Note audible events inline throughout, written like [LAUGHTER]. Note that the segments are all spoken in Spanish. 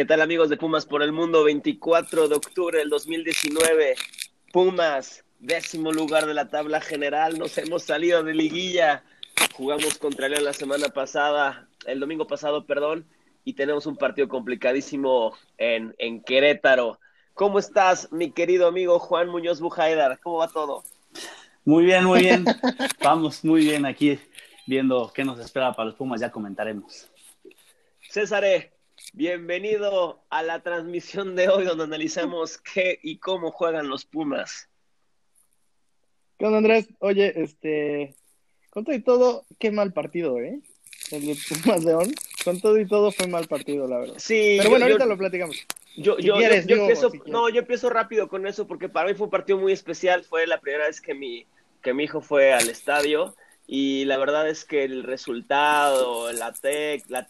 ¿Qué tal amigos de Pumas por el Mundo? 24 de octubre del 2019. Pumas, décimo lugar de la tabla general. Nos hemos salido de liguilla. Jugamos contra León la semana pasada, el domingo pasado, perdón, y tenemos un partido complicadísimo en, en Querétaro. ¿Cómo estás, mi querido amigo Juan Muñoz Bujaidar? ¿Cómo va todo? Muy bien, muy bien. [LAUGHS] Vamos muy bien aquí viendo qué nos espera para los Pumas, ya comentaremos. César, bienvenido a la transmisión de hoy donde analizamos qué y cómo juegan los Pumas. ¿Qué onda, Andrés? Oye, este, con todo y todo, qué mal partido, ¿eh? El de Pumas León, con todo y todo fue mal partido, la verdad. Sí. Pero bueno, ahorita lo platicamos. Yo, yo, empiezo, no, yo empiezo rápido con eso porque para mí fue un partido muy especial. Fue la primera vez que mi, que mi hijo fue al estadio y la verdad es que el resultado, la, tec, la,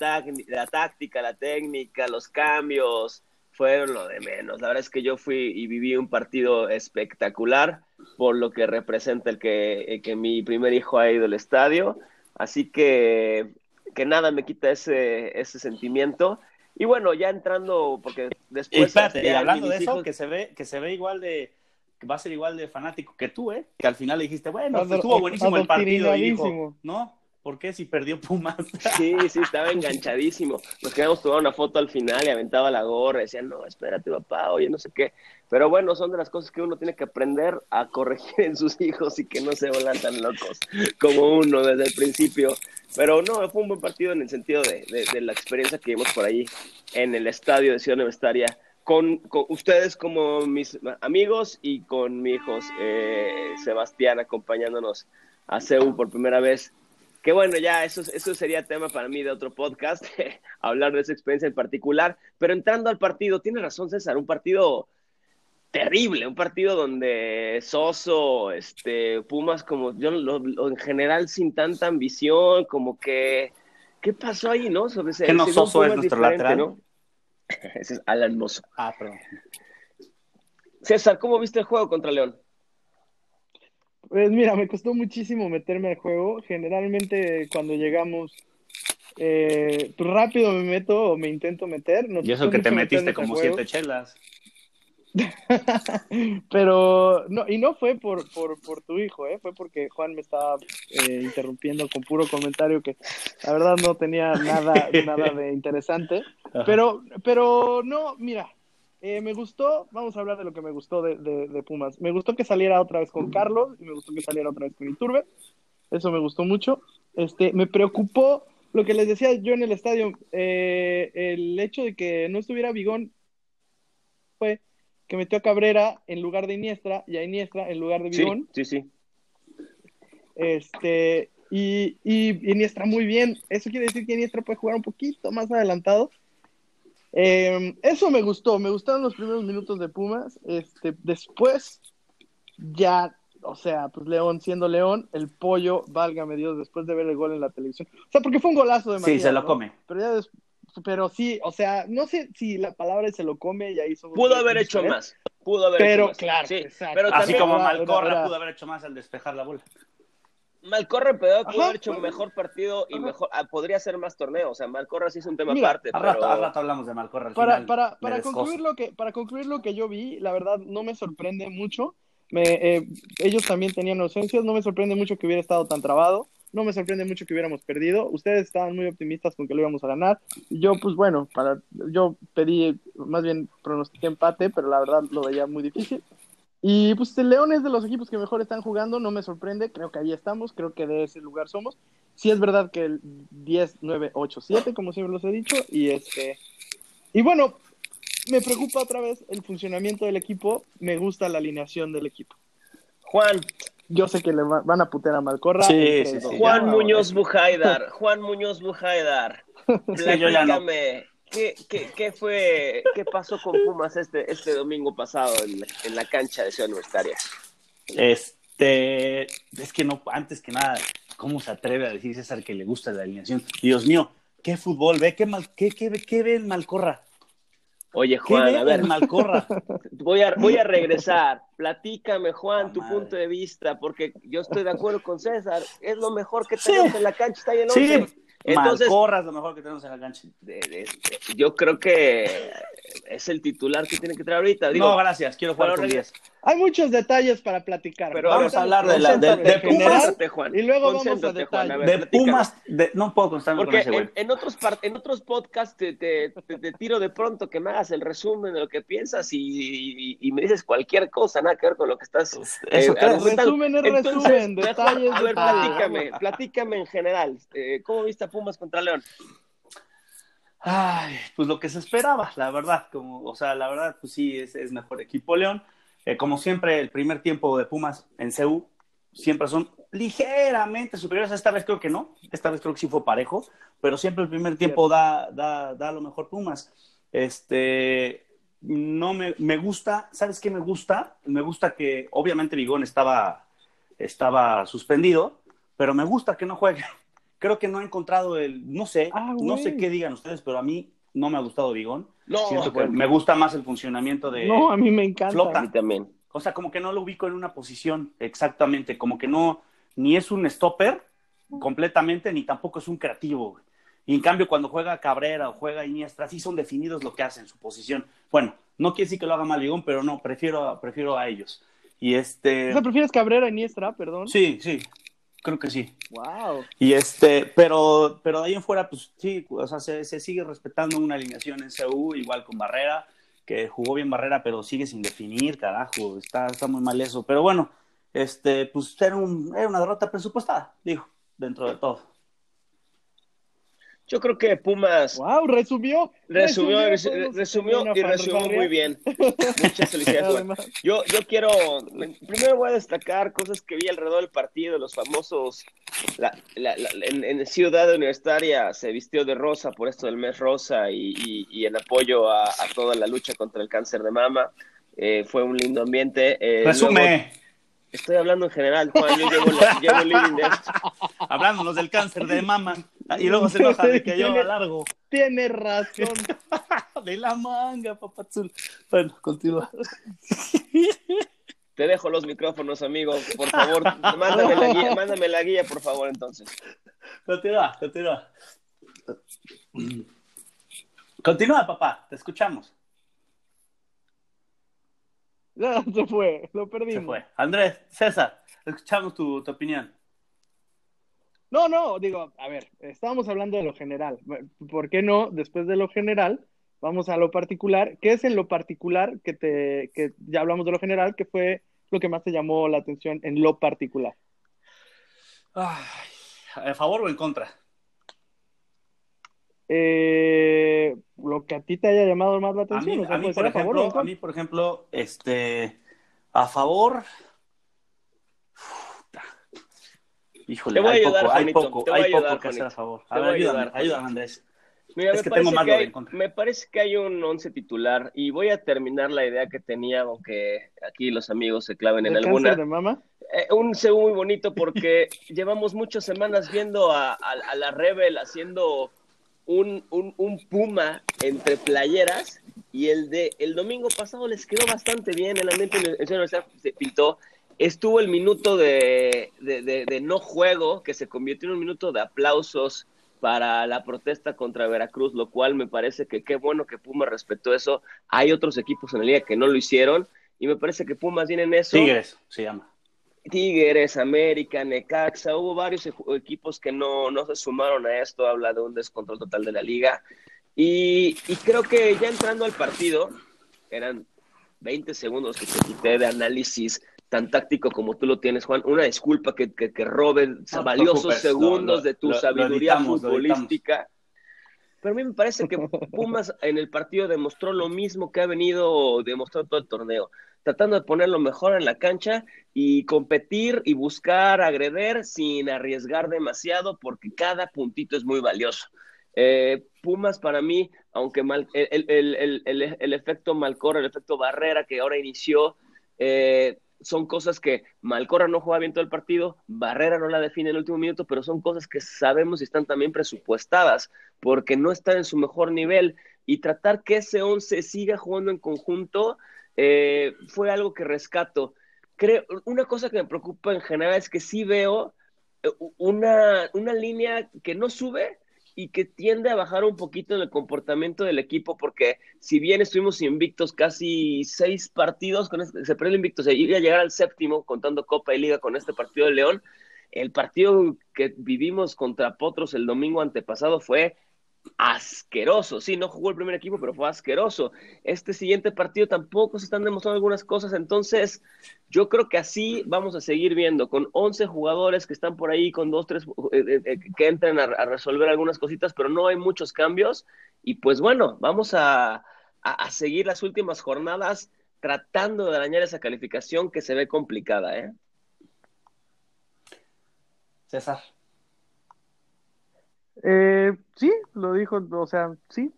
la táctica, la técnica, los cambios fueron lo de menos. La verdad es que yo fui y viví un partido espectacular por lo que representa el que, que mi primer hijo ha ido al estadio. Así que, que nada me quita ese, ese sentimiento. Y bueno, ya entrando, porque después. Y espérate, hablando de eso, que se ve, que se ve igual de, va a ser igual de fanático que tú, ¿eh? Que al final le dijiste, bueno, estuvo buenísimo el partido. Y dijo, no, ¿por qué si perdió Pumas? [LAUGHS] Sí, sí, estaba enganchadísimo. Nos quedamos tomar una foto al final y aventaba la gorra. Y decían, no, espérate, papá, oye, no sé qué. Pero bueno, son de las cosas que uno tiene que aprender a corregir en sus hijos y que no se vuelvan tan locos como uno desde el principio. Pero no, fue un buen partido en el sentido de, de, la experiencia que vimos por ahí en el estadio de Ciudad Universitaria con, ustedes como mis amigos y con mi hijo eh, Sebastián acompañándonos a CEU por primera vez. Que bueno, ya eso, eso sería tema para mí de otro podcast, [LAUGHS] hablar de esa experiencia en particular. Pero entrando al partido, tiene razón César, un partido terrible, un partido donde Soso, este, Pumas, como yo en general sin tanta ambición, como que, ¿qué pasó ahí, no? Sobre ese, que no Soso es nuestro lateral, ¿no? [LAUGHS] Ese es Alan Mozo. Ah, perdón. César, ¿cómo viste el juego contra León? Pues mira, me costó muchísimo meterme al juego. Generalmente cuando llegamos, eh, pues rápido me meto o me intento meter. y eso que te metiste como siete chelas. [LAUGHS] Pero no, y no fue por, por, por, tu hijo, ¿eh? fue porque Juan me estaba eh, interrumpiendo con puro comentario que la verdad no tenía nada, nada de interesante. Pero, pero no, mira, eh, me gustó, vamos a hablar de lo que me gustó de, de, Pumas. Me gustó que saliera otra vez con Carlos y me gustó que saliera otra vez con Iturbe. Eso me gustó mucho. Este, me preocupó lo que les decía yo en el estadio, eh, el hecho de que no estuviera Bigón fue que metió a Cabrera en lugar de Iniestra y a Iniestra en lugar de Bigón. Sí, sí, Este, y, y, Iniestra muy bien. Eso quiere decir que Iniestra puede jugar un poquito más adelantado. Em, eso me gustó, me gustaron los primeros minutos de Pumas. Este, después, ya, o sea, pues León siendo León, el pollo, válgame Dios, después de ver el gol en la televisión. O sea, porque fue un golazo de Matías, Sí, se lo come. Pero ya después pero sí, o sea, no sé si la palabra se lo come y ahí somos Pudo haber hecho más. Pudo haber pero, hecho más. claro, sí, pero Así como Malcorra pudo haber hecho más al despejar la bola. Malcorra pudo haber hecho un mejor partido y mejor ah, podría ser más torneo. O sea, Malcorra sí es un tema aparte. Al, rato, rato, hablamos de Malcorra. para, para, para concluir lo que, para concluir lo que yo vi, la verdad no me sorprende mucho. Me, eh, ellos también tenían ausencias, no me sorprende mucho que hubiera estado tan trabado. No me sorprende mucho que hubiéramos perdido. Ustedes estaban muy optimistas con que lo íbamos a ganar. Yo, pues bueno, para, yo pedí, más bien pronostiqué empate, pero la verdad lo veía muy difícil. Y pues el León es de los equipos que mejor están jugando, no me sorprende, creo que ahí estamos, creo que de ese lugar somos. Sí es verdad que el 10, 9, 8, 7, como siempre los he dicho, y este y bueno, me preocupa otra vez el funcionamiento del equipo, me gusta la alineación del equipo. Juan, yo sé que le van a putear a Malcorra. Sí, sí, sí. Juan Muñoz Bujaidar, Juan Muñoz Bujaidar. [LAUGHS] Platícame, ¿qué, qué, qué, fue, qué pasó con Pumas este, este domingo pasado en, en la cancha de Ciudad Universitaria? Este, es que no, antes que nada, ¿cómo se atreve a decir César que le gusta la alineación? Dios mío, ¿qué fútbol ve? ¿Qué, mal, qué, qué, qué ve el Malcorra? Oye, Juan, a ver. Malcorra? [LAUGHS] Voy a, voy a regresar. Platícame, Juan, tu punto de vista, porque yo estoy de acuerdo con César. Es lo mejor que tenemos en la cancha, está ahí el Sí, Entonces, Malcorra es lo mejor que tenemos en la cancha. yo creo que es el titular que tiene que traer ahorita. no, gracias, quiero jugar con 10. Hay muchos detalles para platicar. Pero vamos a hablar de, la, de, Pumas y luego vamos a detalles. de Pumas, no puedo constarme Porque con ese, en, otros en otros podcasts te, te, tiro de pronto que me hagas el resumen de lo que piensas y, y, me dices cualquier cosa, nada que ver con lo que estás. Pues, eh, eso, resumen es resumen, detalles. A ver, platícame, platícame en general. Eh, ¿Cómo viste a Pumas contra León? Ay, pues lo que se esperaba, la verdad, como, o sea, la verdad, pues sí, es, es mejor equipo León. Eh, como siempre, el primer tiempo de Pumas en CU siempre son ligeramente superiores. Esta vez creo que no, esta vez creo que sí fue parejo, pero siempre el primer tiempo da, da, da lo mejor Pumas. Este, no me, me, gusta, ¿sabes qué me gusta? Me gusta que obviamente Vigón estaba, estaba suspendido, pero me gusta que no juegue. [LAUGHS] Creo que no he encontrado el, no sé, ah, no sé qué digan ustedes, pero a mí no me ha gustado Vigón. No, me gusta más el funcionamiento de. No, a mí me encanta. Flota. también. O sea, como que no lo ubico en una posición exactamente, como que no, ni es un stopper completamente, ni tampoco es un creativo. Y en cambio, cuando juega Cabrera o juega Iniestra, sí son definidos lo que hacen, su posición. Bueno, no quiere decir que lo haga mal Vigón, pero no, prefiero, prefiero a ellos. Y este. O sea, ¿prefieres Cabrera Iniestra, perdón? Sí, sí. Creo que sí. Wow. Y este, pero, pero de ahí en fuera, pues sí, o sea, se, sigue respetando una alineación en CU, igual con Barrera, que jugó bien Barrera, pero sigue sin definir, carajo, está, está muy mal eso. Pero bueno, este, pues era, un, era una derrota presupuestada, digo, dentro de todo. Yo creo que Pumas. ¡Wow! Resumió. Resumió, resumió, y resumió muy bien. [LAUGHS] Muchas felicidades, Yo, yo quiero. Primero voy a destacar cosas que vi alrededor del partido, los famosos. La, la, en, Ciudad Universitaria se vistió de rosa por esto del mes rosa y, y, en apoyo a, toda la lucha contra el cáncer de mama. Eh, fue un lindo ambiente. Eh, Resume. Estoy hablando en general, Juan, yo llevo, llevo living de esto. Hablándonos del cáncer de mama. Y luego se enoja de que yo largo. Tiene razón. [LAUGHS] de la manga, papazul. Bueno, continúa. Te dejo los micrófonos, amigo. Por favor, mándame la guía, [LAUGHS] mándame la guía, por favor, entonces. Continúa, continúa. Continúa, papá, te escuchamos. Ya, se fue, lo perdimos. Se fue. Andrés, César, escuchamos tu, tu opinión. No, no, digo, a ver, estábamos hablando de lo general. ¿Por qué no, después de lo general, vamos a lo particular? ¿Qué es en lo particular que te, que ya hablamos de lo general, que fue lo que más te llamó la atención en lo particular? ¿A favor o en contra? Eh, lo que a ti te haya llamado más la atención. A mí, por, ejemplo, a mí por ejemplo, este, a favor, Híjole, te voy hay a ayudar, poco, hay poco, hay poco que hacer a favor. A ver, ayúdame, ayúdame, Andrés. Mira, es que parece tengo que hay, me parece que hay un once titular y voy a terminar la idea que tenía, aunque aquí los amigos se claven en alguna. de mama? Eh, un CU muy bonito porque [LAUGHS] llevamos muchas semanas viendo a, a, la Rebel haciendo un, un, un, Puma entre playeras y el de el domingo pasado les quedó bastante bien, el ambiente en el Universidad se pintó Estuvo el minuto de, no juego, que se convirtió en un minuto de aplausos para la protesta contra Veracruz, lo cual me parece que qué bueno que Pumas respetó eso. Hay otros equipos en la liga que no lo hicieron y me parece que Pumas viene en eso. Tigres se llama. Tigres, América, Necaxa, hubo varios equipos que no, no se sumaron a esto, habla de un descontrol total de la liga. Y, y creo que ya entrando al partido, eran 20 segundos que te quité de análisis tan táctico como tú lo tienes, Juan. Una disculpa que, que, que roben valiosos segundos de tu sabiduría futbolística. Pero a mí me parece que Pumas en el partido demostró lo mismo que ha venido demostrando todo el torneo, tratando de poner lo mejor en la cancha y competir y buscar agreder sin arriesgar demasiado, porque cada puntito es muy valioso. Eh, Pumas para mí, aunque mal, el, el, el, el, efecto Malcor, el efecto Barrera que ahora inició, eh, son cosas que Malcorra no juega bien todo el partido, Barrera no la define en el último minuto, pero son cosas que sabemos y están también presupuestadas porque no están en su mejor nivel y tratar que ese 11 siga jugando en conjunto eh, fue algo que rescato. Creo, una cosa que me preocupa en general es que sí veo eh, una, una línea que no sube y que tiende a bajar un poquito en el comportamiento del equipo, porque si bien estuvimos invictos casi seis partidos, con este, se perdió el invicto, se iba a llegar al séptimo contando Copa y Liga con este partido de León. El partido que vivimos contra Potros el domingo antepasado fue asqueroso. Sí, no jugó el primer equipo, pero fue asqueroso. Este siguiente partido tampoco se están demostrando algunas cosas, entonces yo creo que así vamos a seguir viendo, con 11 jugadores que están por ahí, con dos, tres eh, eh, eh, que entran a, resolver algunas cositas, pero no hay muchos cambios. Y pues bueno, vamos a, a seguir las últimas jornadas tratando de dañar esa calificación que se ve complicada, ¿eh? César. Eh, sí, lo dijo, o sea, sí.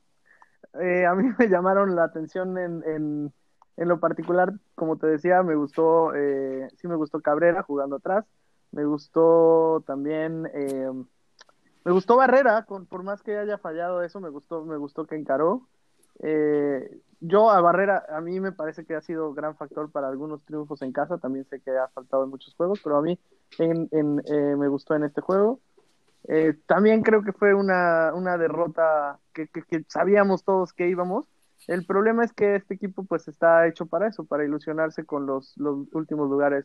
Eh, a mí [LAUGHS] me llamaron la atención en, en, en, lo particular, como te decía, me gustó, eh, sí me gustó Cabrera jugando atrás, me gustó también, eh, me gustó Barrera, con, por más que haya fallado eso, me gustó, me gustó que encaró. Eh, yo a Barrera, a mí me parece que ha sido gran factor para algunos triunfos en casa, también sé que ha faltado en muchos juegos, pero a mí en, eh, me gustó en este juego. Eh, también creo que fue una, una derrota que, que, sabíamos todos que íbamos. El problema es que este equipo pues está hecho para eso, para ilusionarse con los, los últimos lugares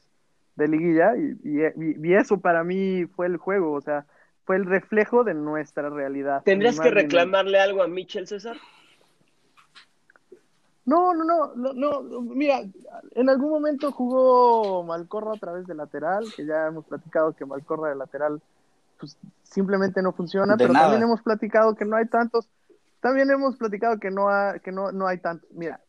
de liguilla y, y, eso para mí fue el juego, o sea, fue el reflejo de nuestra realidad. ¿Tendrías que reclamarle algo a Michel César? No, no, no, no, no, mira, en algún momento jugó Malcorra a través de lateral, que ya hemos platicado que Malcorra de lateral pues simplemente no funciona, pero también hemos platicado que no hay tantos, también hemos platicado que no, que no, no hay tantos. Mira,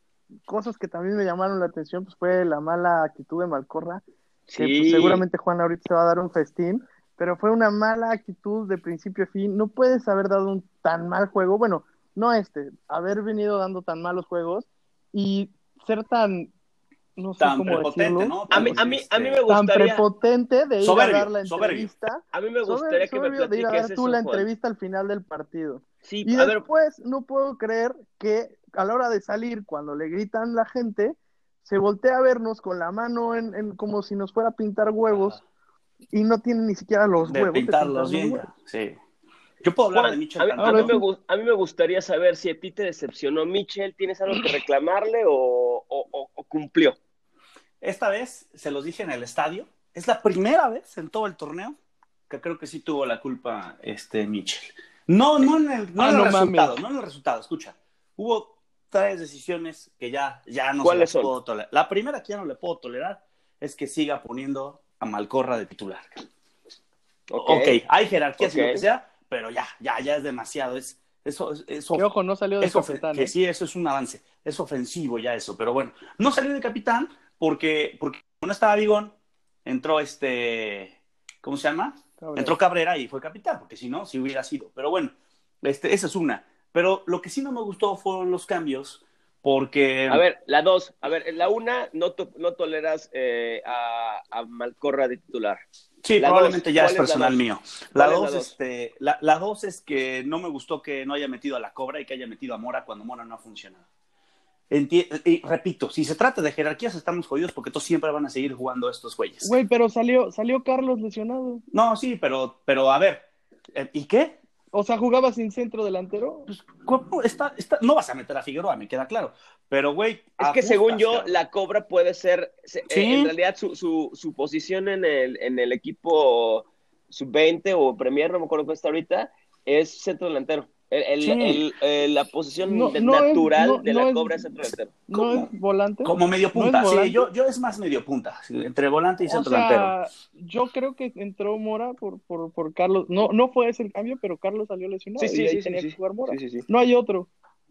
cosas que también me llamaron la atención, pues fue la mala actitud de Malcorra, que pues, seguramente Juan ahorita se va a dar un festín, pero fue una mala actitud de principio a fin. No puedes haber dado un tan mal juego, bueno, no este, haber venido dando tan malos juegos y ser tan no sé tan cómo decirlo. ¿no? A mí, a, mí, a mí me gustaría... Tan prepotente de ir a dar la entrevista. A mí me gustaría que me platiques de ir a dar tú la entrevista al final del partido. Sí, y después no puedo creer que a la hora de salir, cuando le gritan la gente, se voltea a vernos con la mano en, en como si nos fuera a pintar huevos y no tiene ni siquiera los de huevos. Pintarlos bien, huevos. sí. Yo puedo hablar de Michel. A, a, mí me, a, mí me, gustaría saber si a ti te decepcionó Michel, ¿tienes algo que reclamarle o, o, o cumplió? Esta vez se los dije en el estadio. Es la primera vez en todo el torneo que creo que sí tuvo la culpa este Mitchell. No, no en el, no ah, en el resultado, no en el resultado. Escucha, hubo tres decisiones que ya, ya no se son? puedo tolerar. La primera que ya no le puedo tolerar es que siga poniendo a Malcorra de titular. Ok, okay hay jerarquía, okay. lo que sea, pero ya, ya, ya es demasiado. Es, eso, eso, que ojo, no salió de capitán. Que ¿eh? sí, eso es un avance. Es ofensivo ya eso, pero bueno, no salió de capitán, porque, porque no estaba Vigón, entró este, ¿cómo se llama? Entró Cabrera y fue capitán, porque si no, si hubiera sido. Pero bueno, este, esa es una. Pero lo que sí no me gustó fueron los cambios, porque... A ver, la dos. A ver, la una, no, no toleras eh, a, a, Malcorra de titular. Sí, probablemente ya es personal mío. La dos, este, la, la dos es que no me gustó que no haya metido a la Cobra y que haya metido a Mora cuando Mora no ha funcionado y repito, si se trata de jerarquías, estamos jodidos porque todos siempre van a seguir jugando estos güeyes. Güey, pero salió, salió Carlos lesionado. No, sí, pero, pero a ver, eh, ¿y qué? O sea, jugaba sin centro delantero. Pues, está, está, no vas a meter a Figueroa, me queda claro. Pero, güey. Es que según yo, la cobra puede ser. Eh, en realidad, su, su, su, posición en el, en el equipo sub-20 o Premier, no me acuerdo cuál está ahorita, es centro delantero. El, el, la posición natural de la cobra es centro delantero. ¿No es volante? Como medio punta, sí, yo, yo es más medio punta, entre volante y centro delantero. Yo creo que entró Mora por, por, por, Carlos, no, no fue ese el cambio, pero Carlos salió lesionado sí, sí, y sí, tenía que jugar Mora. No hay otro.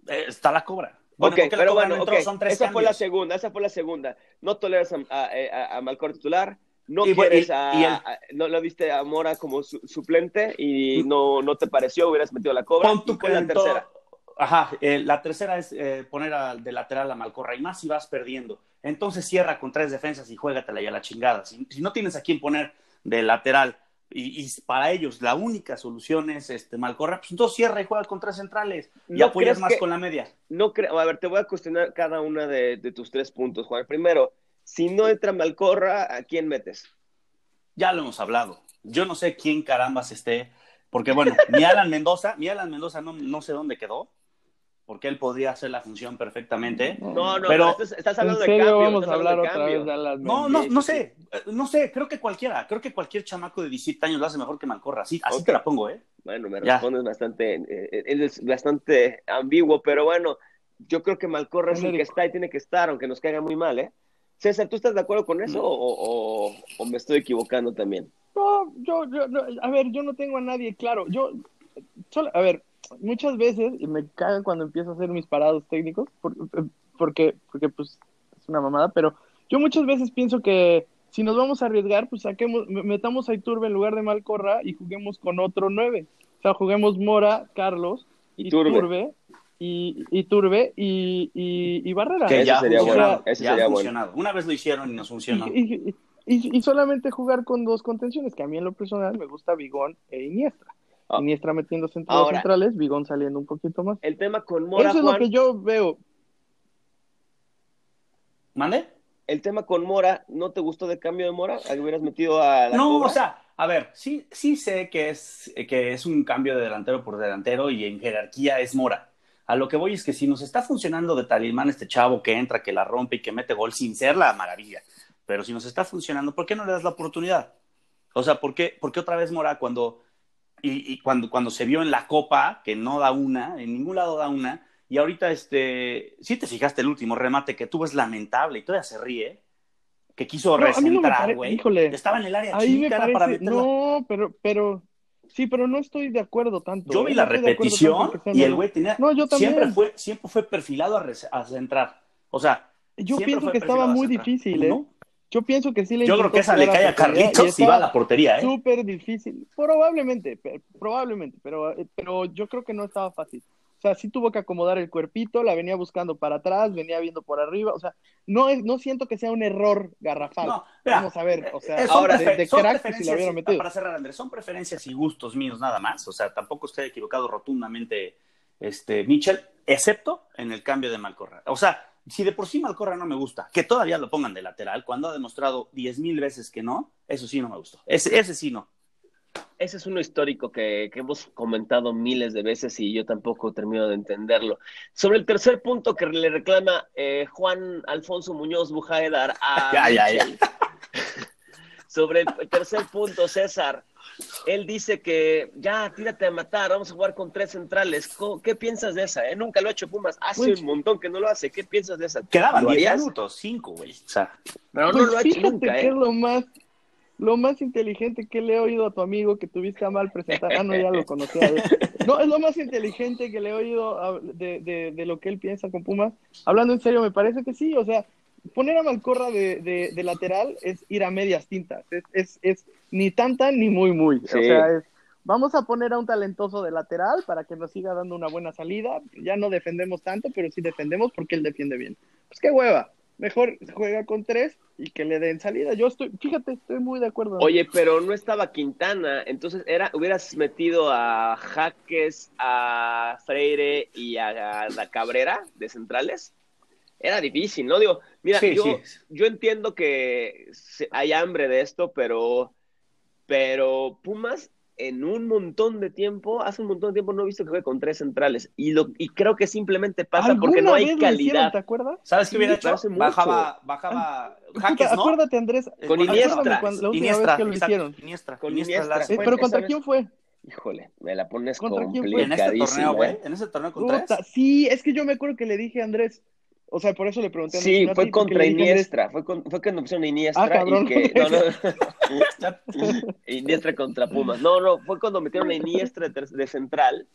Eh, está la cobra. Bueno, ok, pero bueno, okay. esa fue la segunda, esa fue la segunda. No toleras a, a, a Malcor titular, no quieres a, no lo viste a Mora como suplente y no, no te pareció, hubieras metido la cobra. Pon tu la tercera. Ajá, eh, la tercera es eh, poner de lateral a Malcorra y más si vas perdiendo. Entonces cierra con tres defensas y juégatela ya la chingada. Si, si no tienes a quién poner de lateral y, y, para ellos la única solución es este Malcorra, pues entonces cierra y juega con tres centrales y apoyas más con la media. No creo, a ver, te voy a cuestionar cada una de, de tus tres puntos, Juan. Primero, si no entra Malcorra, ¿a quién metes? Ya lo hemos hablado. Yo no sé quién carambas esté Porque bueno, mi Alan Mendoza, mi Alan Mendoza no, no sé dónde quedó, porque él podría hacer la función perfectamente. No, no, pero estás, hablando ¿En serio de cambio. vamos estás a hablar otra vez de Alan No, Mendoza? no, no sé, eh, no sé, creo que cualquiera, creo que cualquier chamaco de 17 años lo hace mejor que Malcorra, así, así Ok. te la pongo, ¿eh? Bueno, me Ya. respondes bastante, eh, él es bastante ambiguo, pero bueno, yo creo que Malcorra es el que está y tiene que estar, aunque nos caiga muy mal, ¿eh? César, ¿tú estás de acuerdo con eso o, o- o me estoy equivocando también? No, yo, yo, no, a ver, yo no tengo a nadie claro. Yo, solo, a ver, muchas veces, y me cagan cuando empiezo a hacer mis parados técnicos, por- porque, porque pues es una mamada, pero yo muchas veces pienso que si nos vamos a arriesgar, pues saquemos, me- metamos a Iturbe en lugar de Malcorra y juguemos con otro nueve. O sea, juguemos Mora, Carlos, Iturbe. Iturbe, y, y, y, y Barrera. Que ya ha sería funcionado, bueno, ese ya ha sería bueno. funcionado. Una vez lo hicieron y nos funcionó. Y, y- y- y solamente jugar con dos contenciones, que a mí en lo personal me gusta Bigón e Iniestra. Ah. Iniestra metiéndose los centrales, Bigón saliendo un poquito más. El tema con Mora, Eso es Juan, lo que yo veo. ¿Mande? el tema con Mora, ¿no te gustó de cambio de Mora? ¿Que hubieras metido a la No, Cobra? o sea, a ver, sí, sí sé que es, que es un cambio de delantero por delantero y en jerarquía es Mora. A lo que voy es que si nos está funcionando de talismán este chavo que entra, que la rompe y que mete gol sin ser la maravilla, pero si nos está funcionando, ¿por qué no le das la oportunidad? O sea, ¿por qué, por qué otra vez Mora cuando, y, y cuando, cuando se vio en la Copa, que no da una, en ningún lado da una, y ahorita, este, sí te fijaste el último remate que tuvo es lamentable y todavía se ríe, que quiso No, recentrar, güey. Estaba en el área era para meterla. No, pero, pero. Sí, pero no estoy de acuerdo tanto. Yo ¿eh? vi la repetición y el güey tenía. No, yo también. Siempre fue, siempre fue perfilado a, a centrar. O sea, Yo pienso que estaba muy difícil, ¿eh? ¿No? Yo pienso que sí le Yo creo que esa le cae a y Carlitos y va a la portería, ¿eh? Súper difícil. Probablemente, probablemente, pero, eh, pero yo creo que no estaba fácil. O sea, sí tuvo que acomodar el cuerpito, la venía buscando para atrás, venía viendo por arriba. O sea, no, es, no siento que sea un error garrafal. No, mira, Vamos a ver, o sea, eh, ahora, de, prefer- de son crack si lo hubiera metido. Para cerrar, Andrés, son preferencias y gustos míos nada más. O sea, tampoco estoy equivocado rotundamente, este, Mitchell, excepto en el cambio de Malcorra. O sea, si de por sí Malcorra no me gusta, que todavía lo pongan de lateral, cuando ha demostrado diez mil veces que no, eso sí no me gustó. Ese, ese sí no. Ese es uno histórico que, que hemos comentado miles de veces y yo tampoco termino de entenderlo. Sobre el tercer punto que le reclama eh, Juan Alfonso Muñoz Bujaedar a [LAUGHS] Ya, ya, ya. Sobre el tercer punto, César, él dice que ya, tírate a matar, vamos a jugar con tres centrales. ¿Cómo- ¿Qué piensas de esa? eh? Nunca lo ha hecho Pumas, hace un montón que no lo hace. ¿Qué piensas de esa? Quedaban ¿Lo 10 harías? minutos, 5, güey. O sea, Pero no Pues lo ha hecho fíjate nunca, que ¿eh? es lo más, lo más inteligente que le he oído a tu amigo que tuviste a mal presentar. Ah, no, ya lo conocía. No, es lo más inteligente que le he oído a- de, de, de lo que él piensa con Pumas. Hablando en serio, me parece que sí. O sea, poner a Malcorra de, de, de lateral es ir a medias tintas. Es, es, es ni tan tan ni muy muy. Sí. O sea, es, vamos a poner a un talentoso de lateral para que nos siga dando una buena salida. Ya no defendemos tanto, pero sí defendemos porque él defiende bien. Pues qué hueva. Mejor juega con tres y que le den salida. Yo estoy, fíjate, estoy muy de acuerdo. Oye, pero no estaba Quintana, entonces era, hubieras metido a Jaques, a Freire y a, a la Cabrera de centrales. Era difícil, ¿no? Digo, mira, Sí, yo, sí. yo entiendo que hay hambre de esto, pero, pero Pumas en un montón de tiempo, hace un montón de tiempo no he visto que juegue con tres centrales y lo y creo que simplemente pasa porque no ¿Alguna hay vez lo hicieron, calidad. ¿Te acuerdas? ¿sabes qué hubiera hecho? Bajaba, bajaba Jaques, Puta, ¿no? Acuérdate, Andrés. Eh, Con Iniestra. cuando- la última Iniestra, vez que lo exacto, hicieron. Iniestra, Con Iniestra Eh, pero ¿contra quién fue? Híjole, me la pones ¿Contra quién fue? en este complicadísima. torneo, güey, ¿eh? en ese torneo con Puta, tres. sí, es que yo me acuerdo que le dije a Andrés. O sea, por eso le pregunté a. Sí, fue contra Iniestra, fue, con, fue cuando pusieron a Iniestra Ah, cabrón. y que... No, no, [LAUGHS] Iniestra contra Pumas. No, no, fue cuando metieron a Iniestra de, central,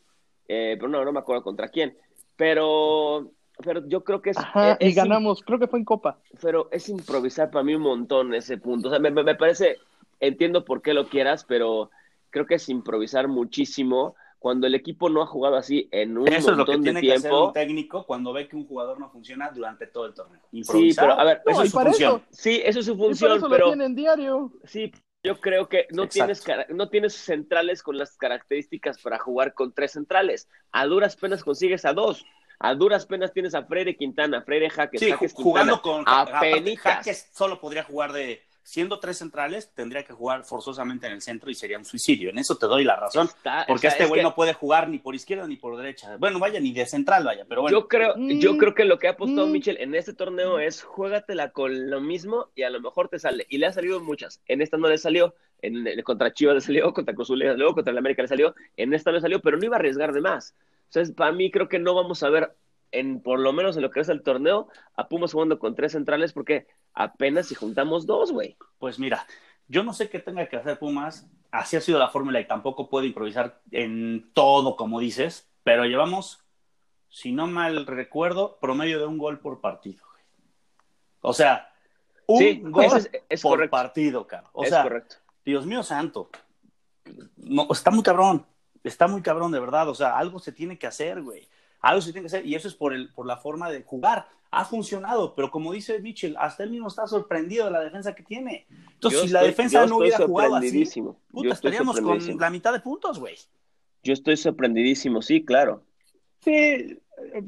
eh, pero no, no me acuerdo contra quién. Pero, pero yo creo que es, Ajá, es y ganamos. Creo que fue en Copa. pero es improvisar para mí un montón ese punto. O sea, me- me parece, entiendo por qué lo quieras, pero creo que es improvisar muchísimo cuando el equipo no ha jugado así en un Eso es lo que montón de tiene que hacer un tiempo. técnico cuando ve que un jugador no funciona durante todo el torneo. Sí, pero a ver, No, eso es su función. eso- sí, eso es su Y función, eso pero lo tienen diario. Sí, yo creo que no Exacto. tienes, cara- no tienes centrales con las características para jugar con tres centrales. A duras penas consigues a dos. A duras penas tienes a Freire Quintana, Freire Jaques, Sí, Jaques jugando Quintana. con a. Jaques solo podría jugar de, siendo tres centrales, tendría que jugar forzosamente en el centro y sería un suicidio. En eso te doy la razón. porque este güey no puede jugar ni por izquierda ni por derecha. Bueno, vaya, ni de central, vaya, pero bueno. Yo creo, yo mm, creo que lo que ha apostado mm. Michel en este torneo es juégatela con lo mismo y a lo mejor te sale. Y le ha salido muchas. En esta no le salió. En, contra Chivas le salió, contra Cruz le salió, contra el América le salió. En esta no le salió, pero no iba a arriesgar de más. Entonces, para mí creo que no vamos a ver en por lo menos en lo que es el torneo, a Pumas jugando con tres centrales porque apenas si juntamos dos, güey. Pues mira, yo no sé qué tenga que hacer Pumas, así ha sido la fórmula y tampoco puede improvisar en todo, como dices, pero llevamos, si no mal recuerdo, promedio de un gol por partido. O sea, un gol por partido, cara. O sea, correcto. Dios mío santo, no, está muy cabrón, está muy cabrón de verdad, o sea, algo se tiene que hacer, güey. Algo se tiene que hacer y eso es por, el, por la forma de jugar. Ha funcionado, pero como dice Mitchell, hasta él mismo está sorprendido de la defensa que tiene. Entonces, si la defensa no hubiera jugado así, puta, estaríamos con la mitad de puntos, güey. Yo estoy sorprendidísimo, sí, claro. Sí,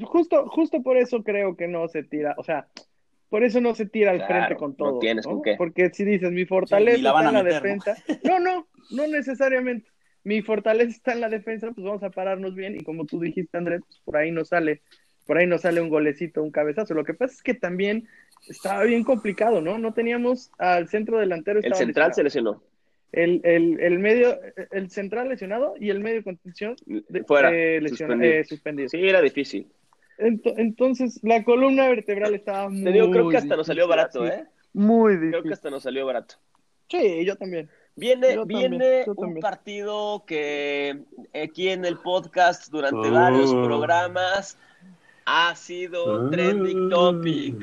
justo, justo por eso creo que no se tira, o sea, por eso no se tira al frente con todo. No tienes con qué. Porque si dices, mi fortaleza está en la defensa. [LAUGHS] no, no, no necesariamente mi fortaleza está en la defensa, pues vamos a pararnos bien y como tú dijiste, Andrés, pues por ahí nos sale, por ahí nos sale un golecito, un cabezazo. Lo que pasa es que también estaba bien complicado, ¿no? No teníamos al centro delantero. El central se lesionó. El, el, el, medio, el central lesionado y el medio de contención Fuera, eh, eh, suspendido. Sí, era difícil. Entonces, la columna vertebral estaba muy. Te creo que hasta nos salió barato, ¿eh? Muy difícil. Creo que hasta nos salió barato. Sí, yo también. Viene, viene un partido que aquí en el podcast durante varios oh. programas ha sido trending topic.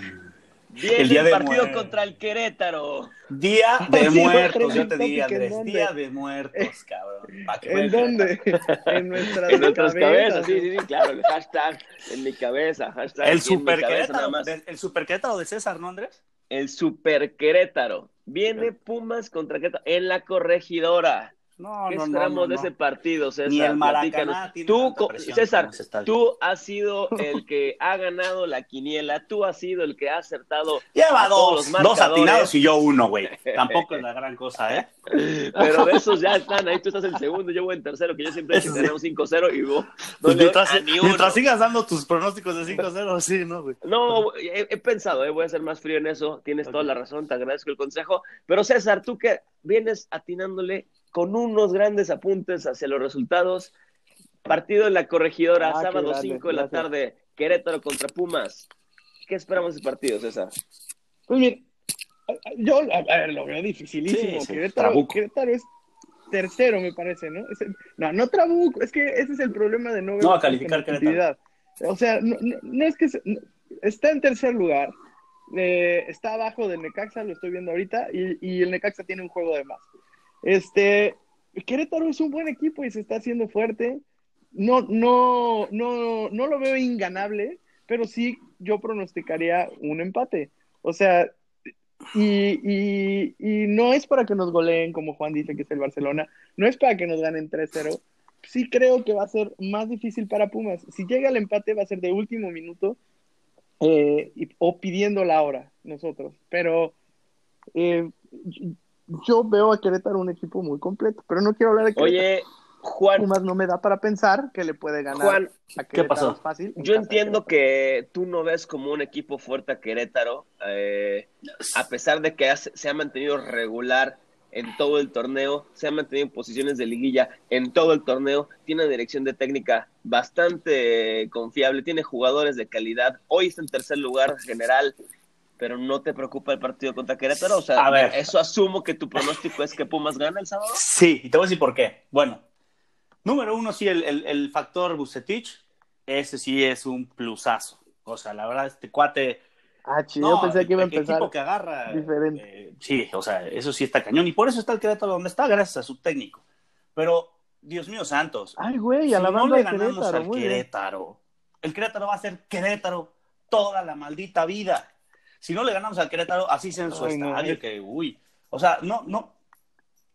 Viene el, día el partido contra el Querétaro. Día [LAUGHS] de muertos, yo te digo, Andrés. Día de muertos, [LAUGHS] cabrón. ¿En dónde? [LAUGHS] En nuestras, en nuestras cabezas. Sí, sí, sí, claro. El hashtag en mi cabeza. Hashtag el super Querétaro. el super Querétaro de César, ¿no, Andrés? El super Querétaro. Viene Pumas contra Querétaro en la corregidora. No, ¿Qué no, esperamos de ese partido, César? Ni el Maracaná tú, César, tú has sido el que ha ganado la quiniela, tú has sido el que ha acertado. Lleva dos, dos atinados y yo uno, güey. Tampoco es la gran cosa, ¿eh? [LAUGHS] Pero de esos ya están, ahí tú estás en segundo, yo voy en tercero, que yo siempre he tenemos 5-0 y vos. Pues mientras, sigas dando tus pronósticos de 5-0, sí, ¿no, güey? No, he, pensado, ¿eh? voy a ser más frío en eso, tienes toda la razón, te agradezco el consejo. Pero César, tú que vienes atinándole con unos grandes apuntes hacia los resultados. Partido en la corregidora, ah, sábado 5 de la tarde, Querétaro contra Pumas. ¿Qué esperamos de ese partido, César? Pues mira, yo a ver, lo veo dificilísimo. Querétaro, es tercero, me parece, ¿no? no, no Trabuco, es que ese es el problema de no ver. No, a calificar Querétaro. O sea, no, es que está en tercer lugar, eh, está abajo del Necaxa, lo estoy viendo ahorita, y, y el Necaxa tiene un juego de más. Este, Querétaro es un buen equipo y se está haciendo fuerte. No, no, no, no lo veo inganable, pero sí yo pronosticaría un empate. O sea, y, y, no es para que nos goleen, como Juan dice que es el Barcelona, no es para que nos ganen 3-0. Sí creo que va a ser más difícil para Pumas. Si llega el empate va a ser de último minuto eh, o pidiendo la hora nosotros. Pero eh, yo veo a Querétaro un equipo muy completo, pero no quiero hablar de Querétaro. Oye, Juan. Pumas no me da para pensar que le puede ganar Juan, a ¿qué pasó? Fácil, yo entiendo que tú no ves como un equipo fuerte a Querétaro, eh, a pesar de que se ha mantenido regular en todo el torneo, se ha mantenido en posiciones de liguilla en todo el torneo, tiene una dirección de técnica bastante confiable, tiene jugadores de calidad, hoy está en tercer lugar general, pero no te preocupa el partido contra Querétaro. O sea, a ver. eso asumo que tu pronóstico es que Pumas gana el sábado. Sí, y te voy a decir por qué. Bueno, número uno, sí, el, el, factor Bucetich, ese sí es un plusazo. O sea, la verdad, este cuate. Ah, chido, yo pensé que iba a empezar. equipo que agarra. Diferente. Eh, sí, o sea, eso sí está cañón. Y por eso está el Querétaro donde está, gracias a su técnico. Pero, Dios mío, Santos. Ay, güey, a la no le ganamos al Querétaro, el Querétaro va a ser Querétaro toda la maldita vida. Si no le ganamos al Querétaro, así sea en su estadio, que uy. O sea, no, no.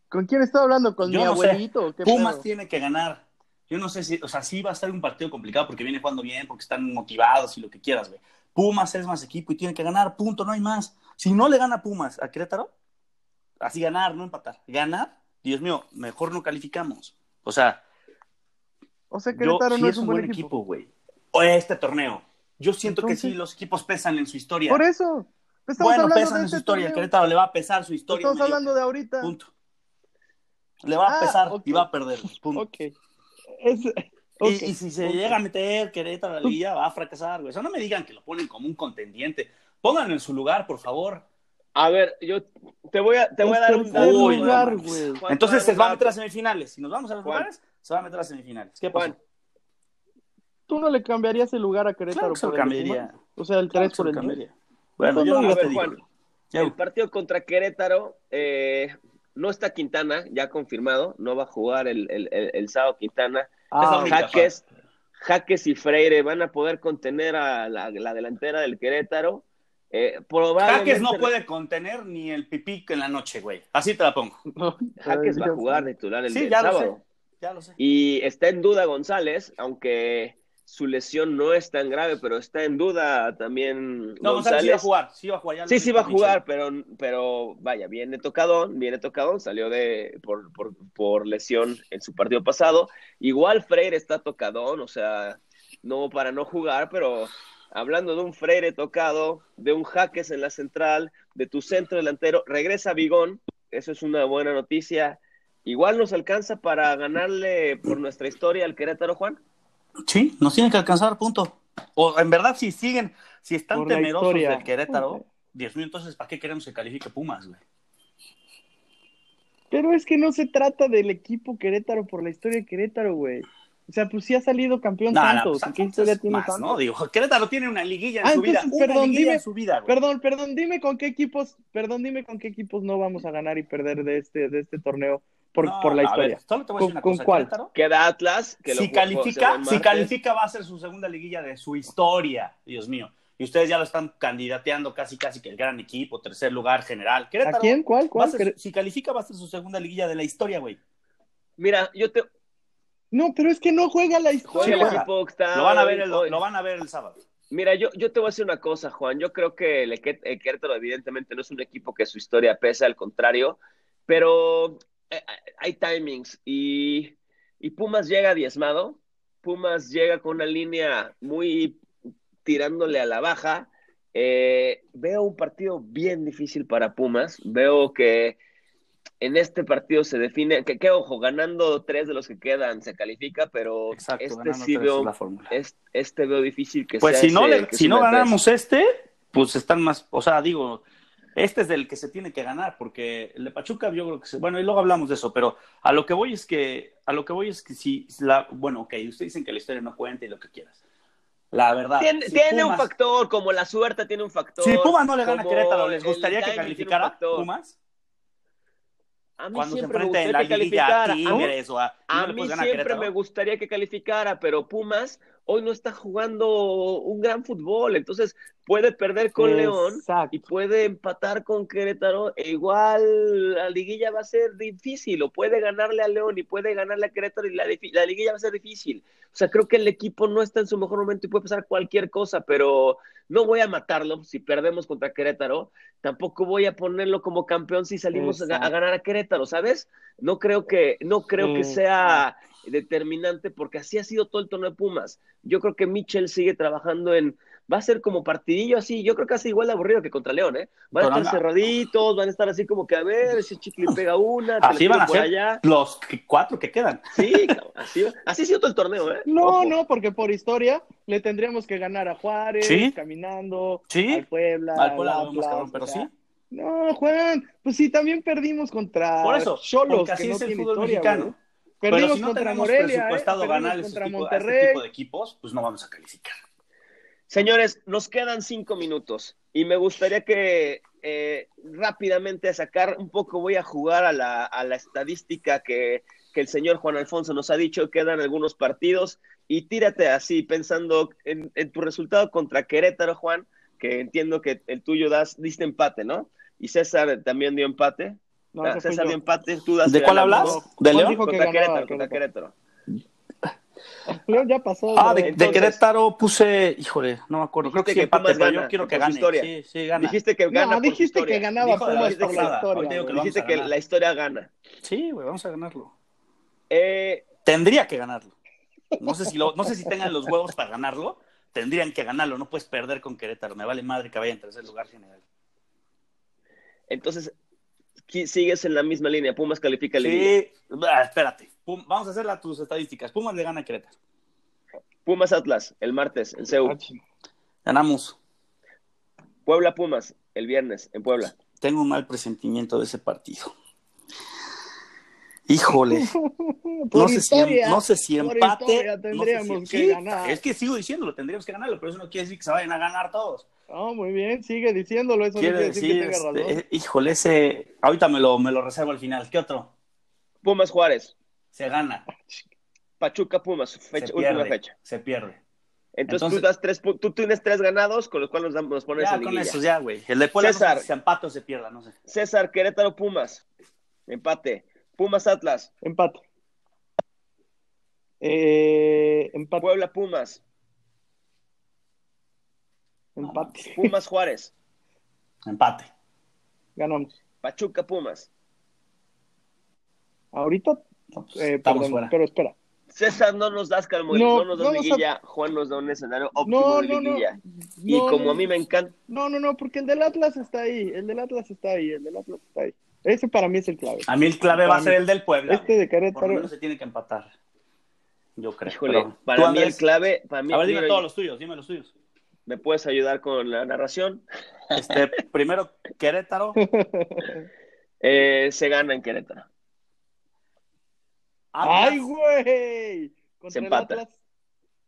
¿Con quién estaba hablando? ¿Con mi abuelito? Pumas tiene que ganar. Yo no sé si, o sea, sí va a estar un partido complicado porque viene jugando bien, porque están motivados y lo que quieras, güey. Pumas es más equipo y tiene que ganar, punto, no hay más. Si no le gana Pumas a Querétaro, así ganar, no empatar. Ganar, Dios mío, mejor no calificamos. O sea, o sea, Querétaro no es un buen, equipo, güey. O este torneo. Yo siento que sí, los equipos pesan en su historia. Por eso. bueno, pesan en su este historia. Querétaro le va a pesar su historia. Estamos hablando de ahorita. Punto. Le va a ah, pesar y va a perder. Punto. Ok. Y, si se llega a meter Querétaro a la liga, va a fracasar, güey. O sea, no me digan que lo ponen como un contendiente. Pónganlo en su lugar, por favor. A ver, yo te voy a, te voy a dar un lugar, güey. Entonces se va a meter a semifinales. Si nos vamos a los lugares, se va a meter a semifinales. ¿Qué pasa? ¿Tú no le cambiarías el lugar a Querétaro? Claro que cambiaría. O sea, el 3 por el cambiaría. Bueno, yo no, a ver, Juan, el partido contra Querétaro, eh, no está Quintana, ya confirmado, no va a jugar el, el, el, sábado Quintana. Ah, Jaques, Jaques y Freire van a poder contener a la, la delantera del Querétaro. Eh, Jaques no puede contener ni el pipí en la noche, güey. Así te la pongo. [LAUGHS] [LAUGHS] Jaques va a jugar titular el, sí, sábado. ya lo sé. Y está en duda González, aunque su lesión no es tan grave, pero está en duda también. No, González, sí va a jugar, sí va a jugar. sí, sí va a jugar, pero, pero vaya, viene tocadón, viene tocadón, salió de por, por, por, lesión en su partido pasado. Igual Freire está tocadón, o sea, no para no jugar, pero hablando de un Freire tocado, de un Jaques en la central, de tu centro delantero, regresa Vigón, eso es una buena noticia. Igual nos alcanza para ganarle por nuestra historia al Querétaro, Juan. Sí, nos tienen que alcanzar, punto. O en verdad, si siguen, si están temerosos del Querétaro, Dios mío, entonces, ¿para qué queremos que califique Pumas, güey? Pero es que no se trata del equipo Querétaro por la historia de Querétaro, güey. O sea, pues sí ha salido campeón Santos. Pues, ¿Qué historia tiene más, No, digo, Querétaro tiene una liguilla en ah, su vida. Perdón, dime, en su vida, Perdón, perdón, dime con qué equipos, perdón, dime con qué equipos no vamos a ganar y perder de este, de este torneo por, la historia. ¿Con, cuál? Queda Atlas. Que si califica, si califica va a ser su segunda liguilla de su historia, Dios mío. Y ustedes ya lo están candidateando casi, casi que el gran equipo, tercer lugar general. ¿A quién? ¿Cuál? ¿Cuál? si califica va a ser su segunda liguilla de la historia, güey. Mira, yo te... No, pero es que no juega la historia. lo, van a ver el, lo van a ver el sábado. Mira, yo, yo te voy a decir una cosa, Juan. Yo creo que el, el Querétaro evidentemente no es un equipo que su historia pesa, al contrario. Pero hay timings y, Pumas llega diezmado, Pumas llega con una línea muy tirándole a la baja. Eh, veo un partido bien difícil para Pumas, veo que en este partido se define, que, que ojo, ganando tres de los que quedan se califica, pero este sí veo, este veo difícil que pues si no, si no ganamos este, pues están más, o sea, digo, este es del que se tiene que ganar, porque el de Pachuca yo creo que se, bueno, y luego hablamos de eso, pero a lo que voy es que, a lo que voy es que si, la, bueno, ok, ustedes dicen que la historia no cuenta y lo que quieras. La verdad. Tiene, un factor, como la suerte tiene un factor. Si Pumas no le gana a Querétaro, ¿les gustaría que calificara Pumas? A mí siempre me gustaría que calificara. a, mí siempre me gustaría que calificara, pero Pumas hoy no está jugando un gran fútbol, entonces puede perder con León y puede empatar con Querétaro, e igual la liguilla va a ser difícil, o puede ganarle a León y puede ganarle a Querétaro y la, la liguilla va a ser difícil. O sea, creo que el equipo no está en su mejor momento y puede pasar cualquier cosa, pero no voy a matarlo si perdemos contra Querétaro, tampoco voy a ponerlo como campeón si salimos a, ganar a Querétaro, ¿sabes? No creo que, no creo que sea determinante porque así ha sido todo el torneo de Pumas. Yo creo que Mitchell sigue trabajando en va a ser como partidillo así, yo creo que hace igual de aburrido que contra León, ¿eh? Van a estar cerraditos, van a estar así como que a ver, si Chicle pega una, así van a ser los cuatro que quedan. Sí, así, así ha sido todo el torneo, ¿eh? No, no, porque por historia le tendríamos que ganar a Juárez, caminando, ¿Sí? al Puebla, al Puebla, pero sí. No, Juan, pues sí, también perdimos contra Por eso, Cholos, que no es el fútbol mexicano. Perdimos Pero si no contra Morelia, presupuestado ¿eh? ganar este tipo, a este tipo de equipos, pues no vamos a calificar. Señores, nos quedan cinco minutos y me gustaría que eh, rápidamente a sacar un poco, voy a jugar a la, a la estadística que, que, el señor Juan Alfonso nos ha dicho, quedan algunos partidos y tírate así pensando en, en, tu resultado contra Querétaro, Juan, que entiendo que el tuyo das, diste empate, ¿no? Y César también dio empate. Ah, César dio empate, tú das ¿De cuál hablas? ¿De León? Contra Querétaro, contra Querétaro. [LAUGHS] León ya pasó. Ah, de, Querétaro puse, híjole, no me acuerdo. Creo que, sí empate, pero yo quiero que gane. Historia. Sí, sí, gana. Dijiste que gana. No, dijiste que ganaba Pumas por la historia. dijiste que la historia gana. Sí, güey, vamos a ganarlo. Eh... Tendría que ganarlo. No sé, si lo, no sé si tengan los huevos para ganarlo. Tendrían que ganarlo. No puedes perder con Querétaro. Me vale madre que vaya en tercer lugar general. Entonces, sigues en la misma línea. Pumas califica el Sí, ah, espérate. Vamos a hacer tus estadísticas. Pumas le gana a Querétaro. Pumas Atlas, el martes, en Seúl. Ganamos. Puebla Pumas, el viernes, en Puebla. Tengo un mal presentimiento de ese partido. Híjole. [LAUGHS] no, sé si, em, no sé si empate. tendríamos que ganar. Es que sigo diciéndolo, tendríamos que ganarlo, pero eso no quiere decir que se vayan a ganar todos. No, muy bien, sigue diciéndolo, eso quiere, decir, que tenga razón. Este, híjole, ese. Ahorita me lo, me lo reservo al final. ¿Qué otro? Pumas Juárez. Se gana. Pachuca Pumas, fecha, última fecha. Se pierde. Entonces, tú, das tres, tú tienes tres ganados, con los cuales nos, nos pones ya, en con esos ya, güey. El de Puebla César, se empate o se pierda, no sé. César, Querétaro Pumas. Empate. Pumas Atlas. Empate. Eh, empate. Puebla Pumas. Empate. [LAUGHS] Pumas Juárez. Empate. Ganamos. Pachuca Pumas. Ahorita eh, Estamos fuera. pero espera. César no nos das calmo, no, nos da liguilla, Juan nos da un escenario óptimo de liguilla. y como a mí me encanta. No, no, no, porque el del Atlas está ahí, el del Atlas está ahí, el del Atlas está ahí. Ese para mí es el clave. A mí el clave va a ser el del Puebla. Este de Querétaro. Por lo menos se tiene que empatar. Yo creo. Híjole, para mí el clave. Para mí, a ver, dime todos los tuyos, dime los tuyos. ¿Me puedes ayudar con la narración? Este, primero, Querétaro. [LAUGHS] eh, se gana en Querétaro. ¡Ay, güey! Se empata.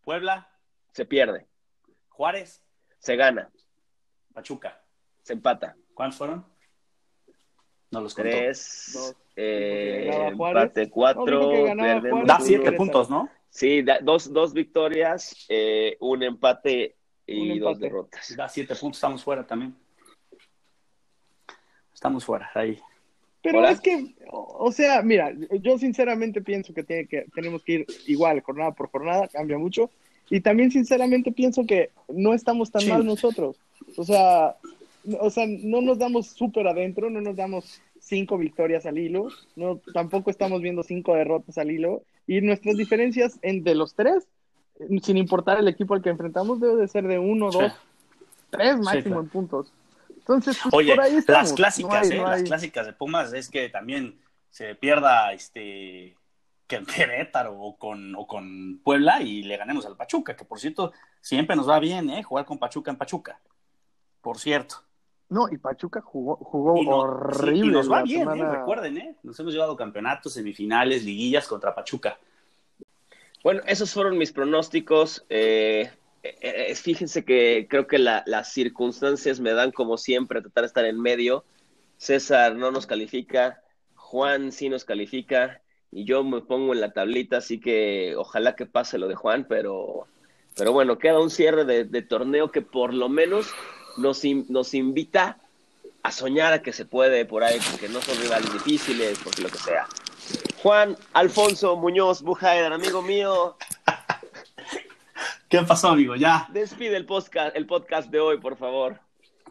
Puebla. Se pierde. Juárez. Se gana. Pachuca. Se empata. ¿Cuántos fueron? No los contó. Tres, eh, empate cuatro, Da siete puntos, ¿no? Sí, dos, dos victorias, eh, un empate y dos derrotas. Da siete puntos, estamos fuera también. Estamos fuera, ahí. Pero es que, o sea, mira, yo sinceramente pienso que, tiene que tenemos que ir igual, jornada por jornada, cambia mucho. Y también sinceramente pienso que no estamos tan mal nosotros. O sea, o sea, no nos damos súper adentro, no nos damos cinco victorias al hilo, no, tampoco estamos viendo cinco derrotas al hilo, y nuestras diferencias entre los tres, sin importar el equipo al que enfrentamos, debe de ser de uno, dos, tres máximo en puntos. Entonces, pues, Oye, por ahí las clásicas, ¿eh? las clásicas de Pumas es que también se pierda este que [LAUGHS] Querétaro o con, o con Puebla y le ganemos al Pachuca, que por cierto, siempre nos va bien, ¿eh? Jugar con Pachuca en Pachuca. Por cierto. No, y Pachuca jugó, jugó horrible. y nos va bien, ¿eh? recuerden, ¿eh? Nos hemos llevado campeonatos, semifinales, liguillas contra Pachuca. Bueno, esos fueron mis pronósticos. Eh, fíjense que creo que las circunstancias me dan, como siempre, tratar de estar en medio. César no nos califica, Juan sí nos califica, y yo me pongo en la tablita, así que ojalá que pase lo de Juan, pero, pero bueno, queda un cierre de torneo que por lo menos nos, nos invita a soñar a que se puede por ahí, porque no son rivales difíciles, porque lo que sea. Juan Alfonso Muñoz Bujaeder, amigo mío. ¿Qué pasó, amigo? Ya. Despide el podcast, el podcast de hoy, por favor.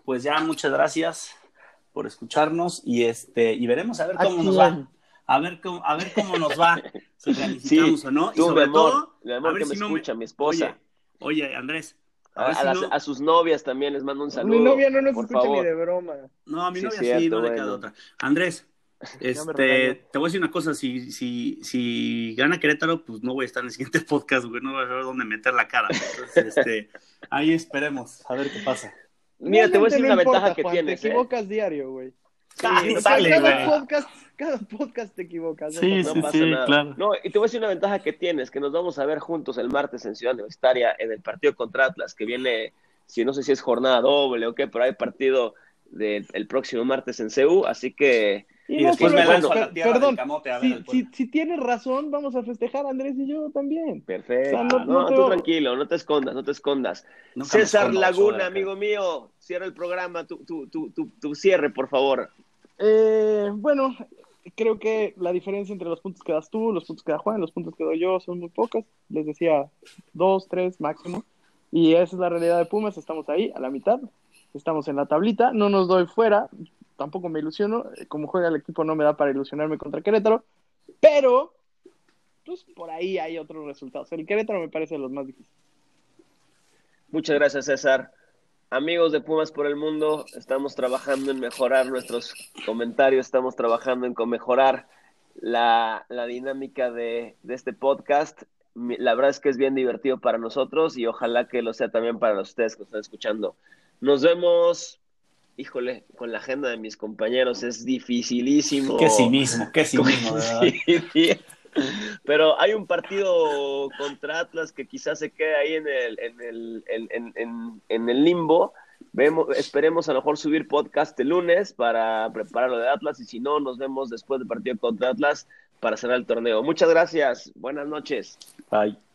Pues ya, muchas gracias por escucharnos y este y veremos a ver cómo nos va. A ver cómo, a ver cómo nos va, [LAUGHS] si realizamos o no. Y sobre todo, a ver que si me escucha mi esposa. oye Andrés, a, sus novias también les mando un saludo. Mi novia no nos escucha ni de broma. No, a mi novia sí, no le queda otra. Andrés, este, te voy a decir una cosa, si, si, si gana Querétaro, pues no voy a estar en el siguiente [LAUGHS] podcast, güey, no voy a saber dónde meter la cara. Entonces, este, ahí esperemos, a ver qué pasa. Mira, te voy a decir una ventaja que tienes. Te ¿eh? equivocas diario, güey. Sí, sale, cada, podcast, cada podcast te equivocas. Sí, sí, sí, claro. No, y te voy a decir una ventaja que tienes, que nos vamos a ver juntos el martes en Ciudad Universitaria en el partido contra Atlas, que viene, si no sé si es jornada doble o qué, pero hay partido del el próximo martes en CEU, así que... Y, después me lanzo a la tierra perdón, camote a ver si, si, si, tienes razón, vamos a festejar Andrés y yo también. Perfecto. no, tú tranquilo, no te escondas, no te escondas. César Laguna, amigo mío, cierra el programa, tu, tu, tu, tu, cierre, por favor. Eh, bueno, creo que la diferencia entre los puntos que das tú, los puntos que da Juan, los puntos que doy yo son muy pocos. Les decía dos, tres máximo. Y esa es la realidad de Pumas. Estamos ahí, a la mitad. Estamos en la tablita. No nos doy fuera. Tampoco me ilusiono. Como juega el equipo, no me da para ilusionarme contra Querétaro. Pero, pues por ahí hay otros resultados. El Querétaro me parece de los más difíciles. Muchas gracias, César. Amigos de Pumas por el Mundo, estamos trabajando en mejorar nuestros comentarios, estamos trabajando en mejorar la, dinámica de, este podcast. La verdad es que es bien divertido para nosotros y ojalá que lo sea también para ustedes que están escuchando. Nos vemos, híjole, con la agenda de mis compañeros, es dificilísimo. Qué cinismo, qué [LAUGHS] cinismo, [LAUGHS] Pero hay un partido contra Atlas que quizás se quede ahí en el, en el, en, en, el limbo. Vemos, esperemos a lo mejor subir podcast el lunes para preparar lo de Atlas y si no, nos vemos después del partido contra Atlas para cerrar el torneo. Muchas gracias. Buenas noches. Bye.